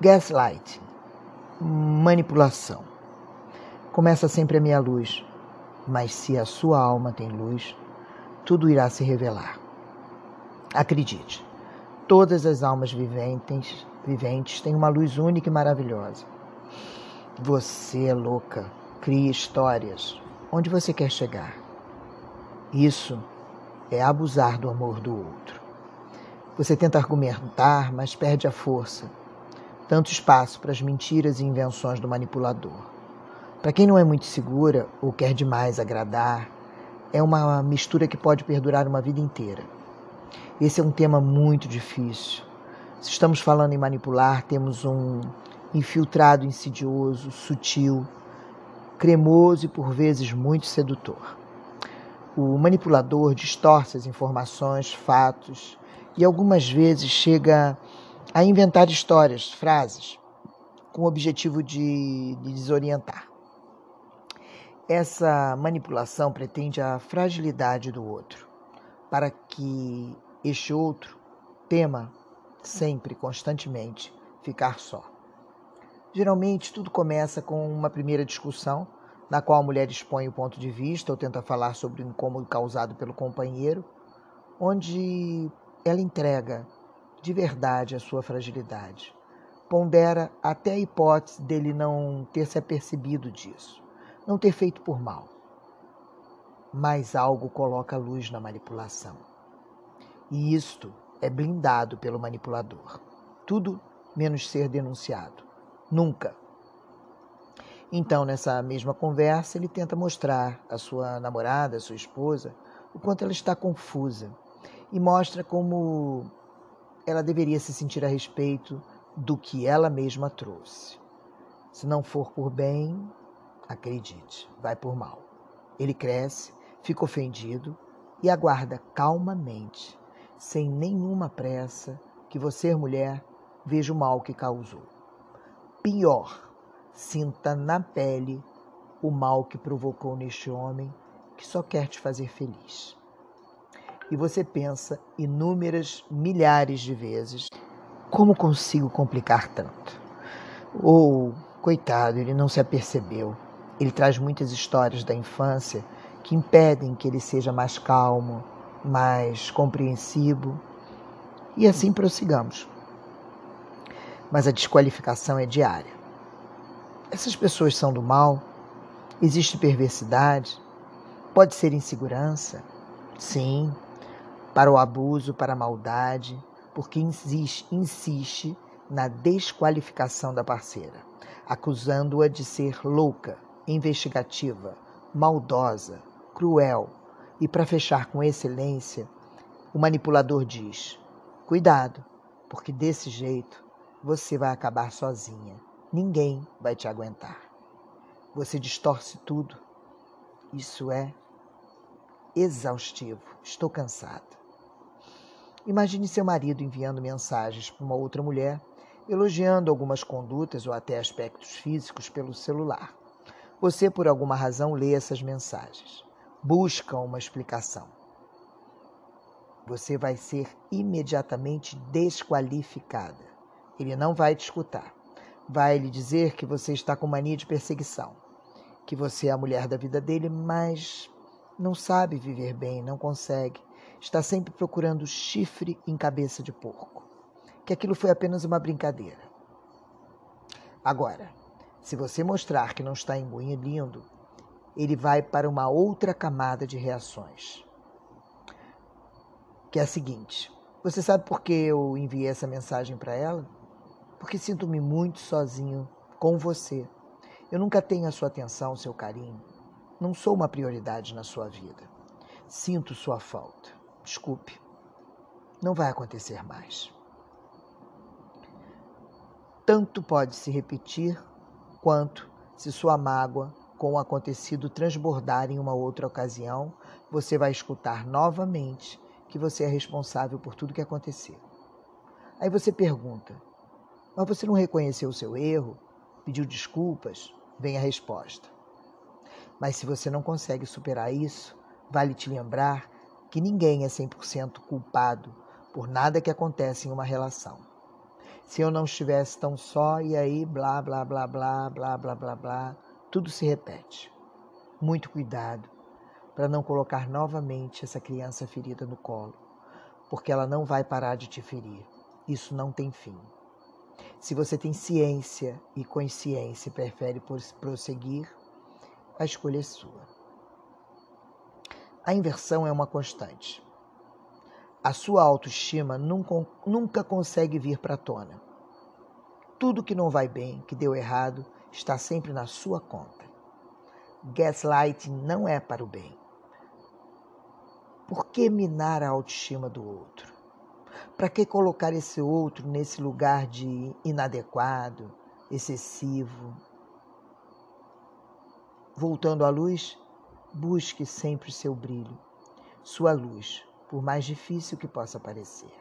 Gaslight, manipulação. Começa sempre a minha luz, mas se a sua alma tem luz, tudo irá se revelar. Acredite, todas as almas viventes, viventes têm uma luz única e maravilhosa. Você é louca, cria histórias. Onde você quer chegar? Isso é abusar do amor do outro. Você tenta argumentar, mas perde a força. Tanto espaço para as mentiras e invenções do manipulador. Para quem não é muito segura ou quer demais agradar, é uma mistura que pode perdurar uma vida inteira. Esse é um tema muito difícil. Se estamos falando em manipular, temos um infiltrado insidioso, sutil, cremoso e por vezes muito sedutor. O manipulador distorce as informações, fatos e algumas vezes chega a inventar histórias, frases, com o objetivo de, de desorientar. Essa manipulação pretende a fragilidade do outro, para que este outro tema sempre, constantemente, ficar só. Geralmente, tudo começa com uma primeira discussão na qual a mulher expõe o ponto de vista ou tenta falar sobre o incômodo causado pelo companheiro, onde ela entrega de verdade a sua fragilidade. Pondera até a hipótese dele não ter se apercebido disso, não ter feito por mal. Mas algo coloca luz na manipulação. E isto é blindado pelo manipulador. Tudo menos ser denunciado. Nunca então, nessa mesma conversa, ele tenta mostrar à sua namorada, à sua esposa, o quanto ela está confusa e mostra como ela deveria se sentir a respeito do que ela mesma trouxe. Se não for por bem, acredite, vai por mal. Ele cresce, fica ofendido e aguarda calmamente, sem nenhuma pressa, que você, mulher, veja o mal que causou. Pior, Sinta na pele o mal que provocou neste homem que só quer te fazer feliz. E você pensa inúmeras milhares de vezes: como consigo complicar tanto? Ou, coitado, ele não se apercebeu. Ele traz muitas histórias da infância que impedem que ele seja mais calmo, mais compreensivo. E assim prossigamos. Mas a desqualificação é diária. Essas pessoas são do mal? Existe perversidade? Pode ser insegurança? Sim, para o abuso, para a maldade, porque insiste, insiste na desqualificação da parceira, acusando-a de ser louca, investigativa, maldosa, cruel. E para fechar com excelência, o manipulador diz: Cuidado, porque desse jeito você vai acabar sozinha Ninguém vai te aguentar. Você distorce tudo. Isso é exaustivo. Estou cansada. Imagine seu marido enviando mensagens para uma outra mulher, elogiando algumas condutas ou até aspectos físicos pelo celular. Você, por alguma razão, lê essas mensagens. Busca uma explicação. Você vai ser imediatamente desqualificada. Ele não vai te escutar vai lhe dizer que você está com mania de perseguição, que você é a mulher da vida dele, mas não sabe viver bem, não consegue, está sempre procurando chifre em cabeça de porco, que aquilo foi apenas uma brincadeira. Agora, se você mostrar que não está lindo, ele vai para uma outra camada de reações, que é a seguinte: você sabe por que eu enviei essa mensagem para ela? porque sinto-me muito sozinho com você. Eu nunca tenho a sua atenção, seu carinho. Não sou uma prioridade na sua vida. Sinto sua falta. Desculpe. Não vai acontecer mais. Tanto pode se repetir quanto, se sua mágoa com o acontecido transbordar em uma outra ocasião, você vai escutar novamente que você é responsável por tudo que aconteceu. Aí você pergunta: mas você não reconheceu o seu erro, pediu desculpas, vem a resposta. Mas se você não consegue superar isso, vale te lembrar que ninguém é 100% culpado por nada que acontece em uma relação. Se eu não estivesse tão só, e aí blá, blá, blá, blá, blá, blá, blá, blá, tudo se repete. Muito cuidado para não colocar novamente essa criança ferida no colo, porque ela não vai parar de te ferir. Isso não tem fim. Se você tem ciência e consciência e prefere prosseguir, a escolha é sua. A inversão é uma constante. A sua autoestima nunca, nunca consegue vir para a tona. Tudo que não vai bem, que deu errado, está sempre na sua conta. Gaslighting não é para o bem. Por que minar a autoestima do outro? Para que colocar esse outro nesse lugar de inadequado, excessivo? Voltando à luz, busque sempre seu brilho, sua luz, por mais difícil que possa parecer.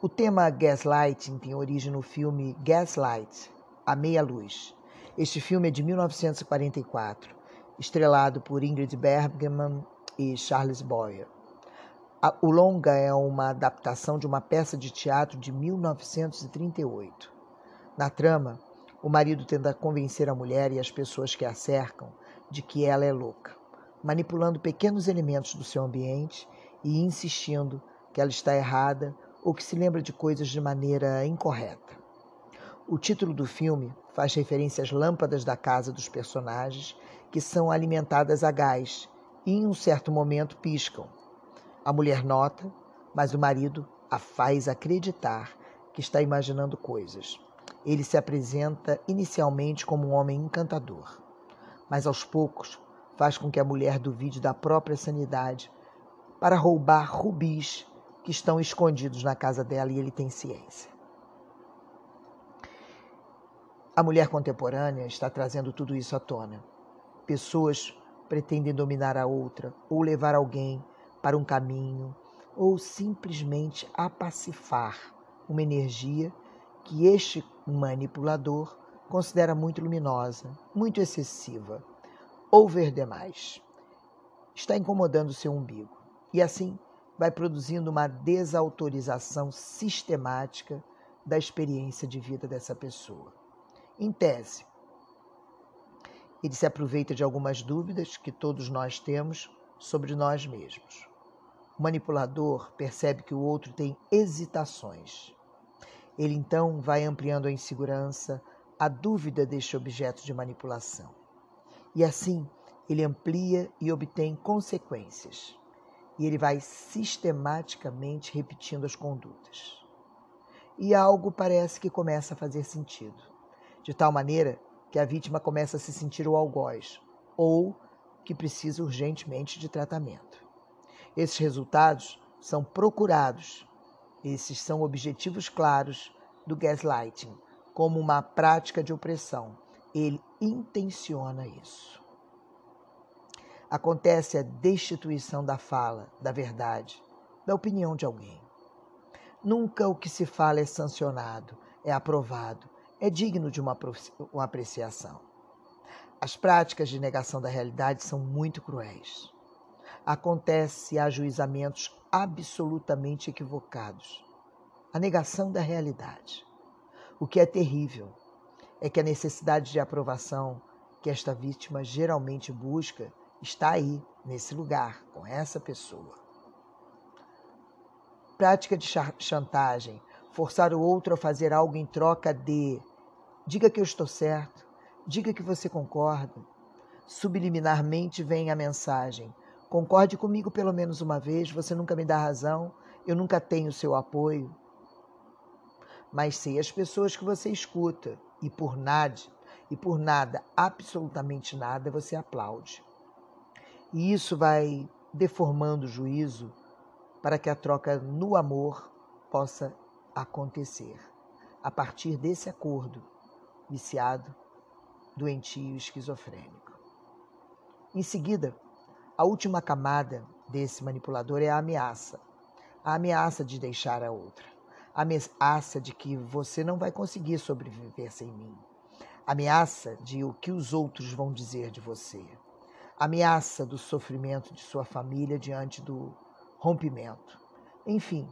O tema gaslighting tem origem no filme Gaslight, A Meia Luz. Este filme é de 1944, estrelado por Ingrid Bergman e Charles Boyer. O longa é uma adaptação de uma peça de teatro de 1938. Na trama, o marido tenta convencer a mulher e as pessoas que a cercam de que ela é louca, manipulando pequenos elementos do seu ambiente e insistindo que ela está errada ou que se lembra de coisas de maneira incorreta. O título do filme faz referência às lâmpadas da casa dos personagens que são alimentadas a gás e em um certo momento piscam. A mulher nota, mas o marido a faz acreditar que está imaginando coisas. Ele se apresenta inicialmente como um homem encantador, mas aos poucos faz com que a mulher duvide da própria sanidade para roubar rubis que estão escondidos na casa dela e ele tem ciência. A mulher contemporânea está trazendo tudo isso à tona. Pessoas pretendem dominar a outra ou levar alguém para um caminho ou simplesmente apacifar uma energia que este manipulador considera muito luminosa, muito excessiva, ou ver demais. Está incomodando seu umbigo e assim vai produzindo uma desautorização sistemática da experiência de vida dessa pessoa. Em tese, ele se aproveita de algumas dúvidas que todos nós temos sobre nós mesmos. O manipulador percebe que o outro tem hesitações. Ele então vai ampliando a insegurança, a dúvida deste objeto de manipulação. E assim, ele amplia e obtém consequências. E ele vai sistematicamente repetindo as condutas. E algo parece que começa a fazer sentido, de tal maneira que a vítima começa a se sentir o algoz ou que precisa urgentemente de tratamento. Esses resultados são procurados, esses são objetivos claros do gaslighting, como uma prática de opressão. Ele intenciona isso. Acontece a destituição da fala, da verdade, da opinião de alguém. Nunca o que se fala é sancionado, é aprovado, é digno de uma, apreciação. As práticas de negação da realidade são muito cruéis. Acontece ajuizamentos absolutamente equivocados. A negação da realidade. O que é terrível é que a necessidade de aprovação que esta vítima geralmente busca está aí, nesse lugar, com essa pessoa. Prática de chantagem, forçar o outro a fazer algo em troca de Diga que eu estou certo. Diga que você concorda. Subliminarmente vem a mensagem: concorde comigo pelo menos uma vez, você nunca me dá razão, eu nunca tenho seu apoio. Mas sei as pessoas que você escuta, e por nada, e por nada, absolutamente nada, você aplaude. E isso vai deformando o juízo para que a troca no amor possa acontecer. A partir desse acordo, viciado, doentio, esquizofrênico. Em seguida, a última camada desse manipulador é a ameaça. A ameaça de deixar a outra. Ameaça de que você não vai conseguir sobreviver sem mim. Ameaça de o que os outros vão dizer de você. Ameaça do sofrimento de sua família diante do rompimento. Enfim,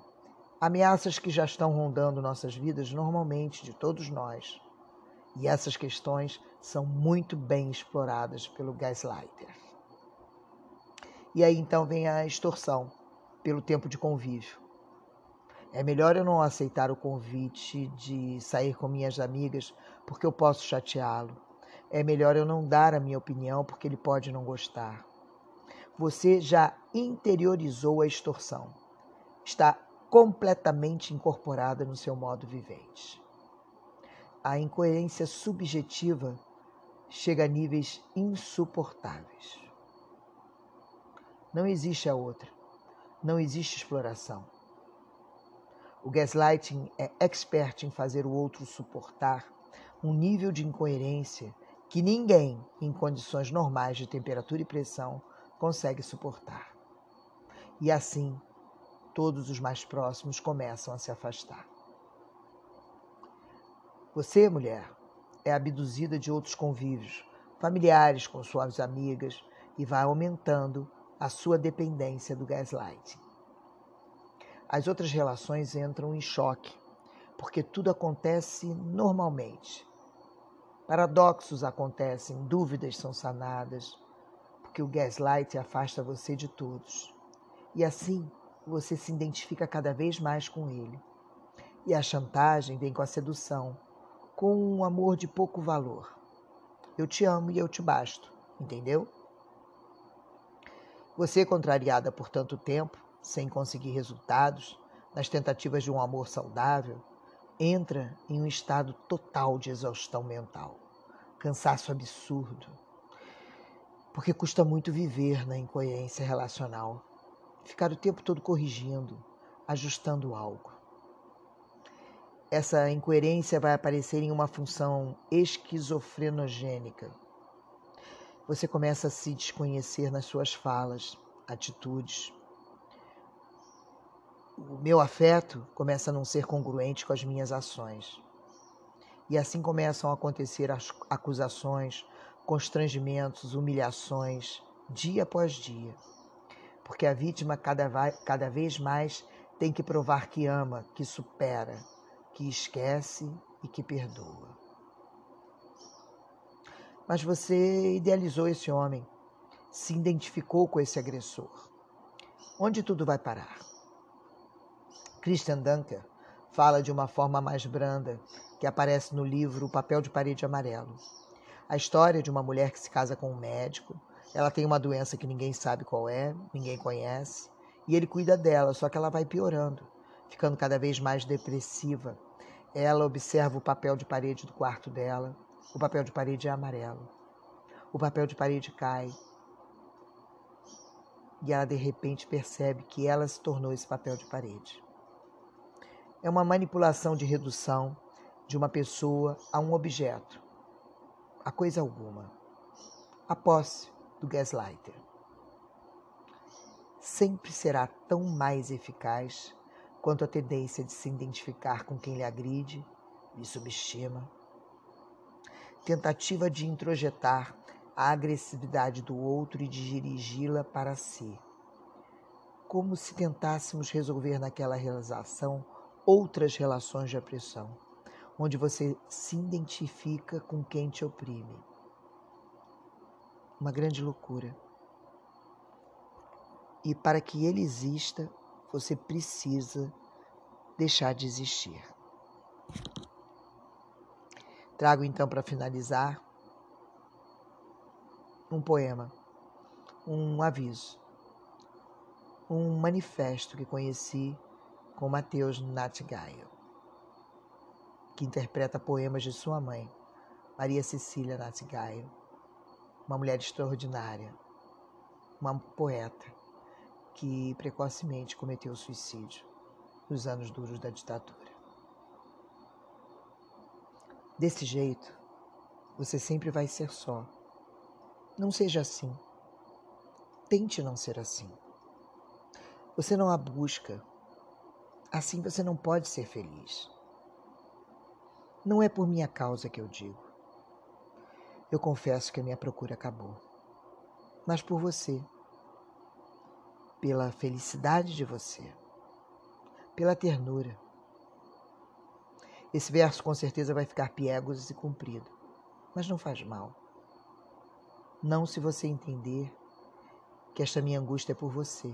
Ameaças que já estão rondando nossas vidas normalmente, de todos nós. E essas questões são muito bem exploradas pelo gaslighter. E aí então vem a extorsão pelo tempo de convívio. É melhor eu não aceitar o convite de sair com minhas amigas porque eu posso chateá-lo. É melhor eu não dar a minha opinião porque ele pode não gostar. Você já interiorizou a extorsão. Está completamente incorporada no seu modo vivente. A incoerência subjetiva chega a níveis insuportáveis. Não existe a outra. Não existe exploração. O gaslighting é expert em fazer o outro suportar um nível de incoerência que ninguém, em condições normais de temperatura e pressão, consegue suportar. E assim, todos os mais próximos começam a se afastar. Você, mulher, é abduzida de outros convívios, familiares com suas amigas, e vai aumentando a sua dependência do gaslight. As outras relações entram em choque, porque tudo acontece normalmente. Paradoxos acontecem, dúvidas são sanadas, porque o gaslight afasta você de todos. E assim, você se identifica cada vez mais com ele. E a chantagem vem com a sedução, com um amor de pouco valor. Eu te amo e eu te basto, entendeu? Você, contrariada por tanto tempo, sem conseguir resultados, nas tentativas de um amor saudável, entra em um estado total de exaustão mental, cansaço absurdo, porque custa muito viver na incoerência relacional ficar o tempo todo corrigindo, ajustando algo. Essa incoerência vai aparecer em uma função esquizofrenogênica. Você começa a se desconhecer nas suas falas, atitudes. O meu afeto começa a não ser congruente com as minhas ações. E assim começam a acontecer as acusações, constrangimentos, humilhações, dia após dia porque a vítima cada, cada vez mais tem que provar que ama, que supera, que esquece e que perdoa. Mas você idealizou esse homem, se identificou com esse agressor. Onde tudo vai parar? Christian Dunker fala de uma forma mais branda que aparece no livro O Papel de Parede Amarelo. A história de uma mulher que se casa com um médico ela tem uma doença que ninguém sabe qual é, ninguém conhece, e ele cuida dela, só que ela vai piorando, ficando cada vez mais depressiva. Ela observa o papel de parede do quarto dela, o papel de parede é amarelo. O papel de parede cai. E ela de repente percebe que ela se tornou esse papel de parede. É uma manipulação de redução de uma pessoa a um objeto, a coisa alguma. A posse, do gaslighter. Sempre será tão mais eficaz quanto a tendência de se identificar com quem lhe agride, lhe subestima. Tentativa de introjetar a agressividade do outro e de dirigi-la para si. Como se tentássemos resolver naquela realização outras relações de opressão, onde você se identifica com quem te oprime uma grande loucura. E para que ele exista, você precisa deixar de existir. Trago então para finalizar um poema, um aviso, um manifesto que conheci com Mateus Natgaio, que interpreta poemas de sua mãe, Maria Cecília Natgaio uma mulher extraordinária, uma poeta que precocemente cometeu suicídio nos anos duros da ditadura. Desse jeito, você sempre vai ser só. Não seja assim. Tente não ser assim. Você não a busca. Assim você não pode ser feliz. Não é por minha causa que eu digo. Eu confesso que a minha procura acabou. Mas por você, pela felicidade de você, pela ternura. Esse verso com certeza vai ficar piegos e comprido, mas não faz mal. Não se você entender que esta minha angústia é por você,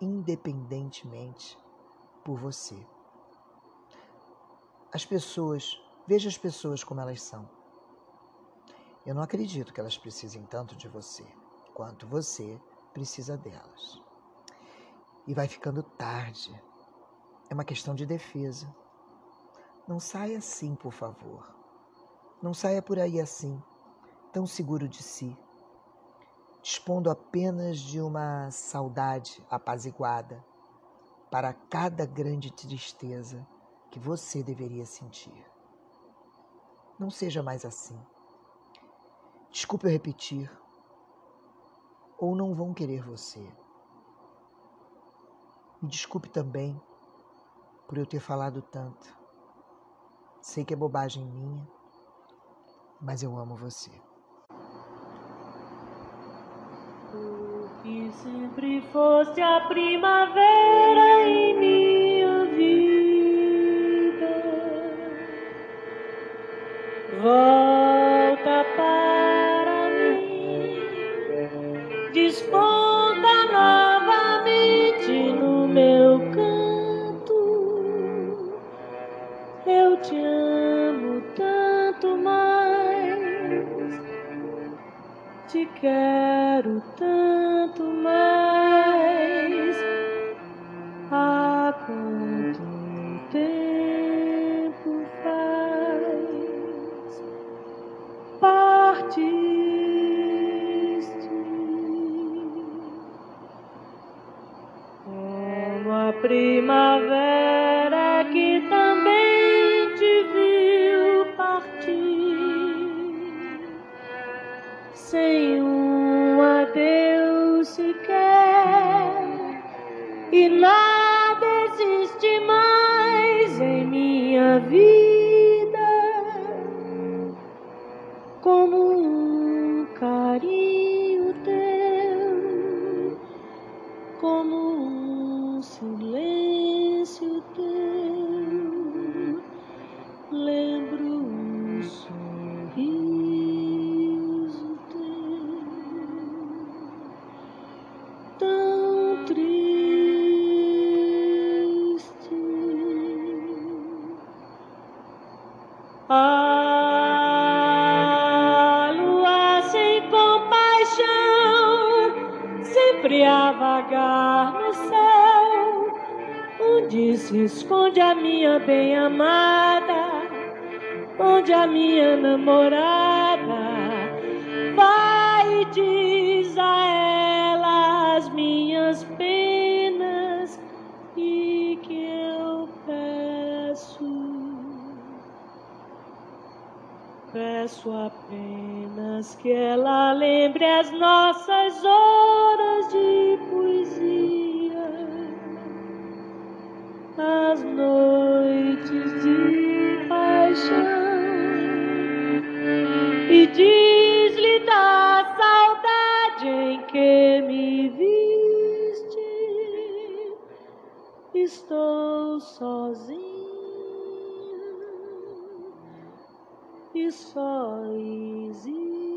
independentemente por você. As pessoas, veja as pessoas como elas são. Eu não acredito que elas precisem tanto de você quanto você precisa delas. E vai ficando tarde. É uma questão de defesa. Não saia assim, por favor. Não saia por aí assim, tão seguro de si, dispondo apenas de uma saudade apaziguada para cada grande tristeza que você deveria sentir. Não seja mais assim. Desculpe eu repetir, ou não vão querer você. Me desculpe também por eu ter falado tanto. Sei que é bobagem minha, mas eu amo você. Tu que sempre foste a primavera em minha como a minha bem-amada, onde a minha namorada vai e diz a ela as minhas penas e que eu peço. Peço apenas que ela lembre as nossas horas de poesia, as noites de paixão, e diz-lhe da saudade em que me viste. Estou sozinha e só existe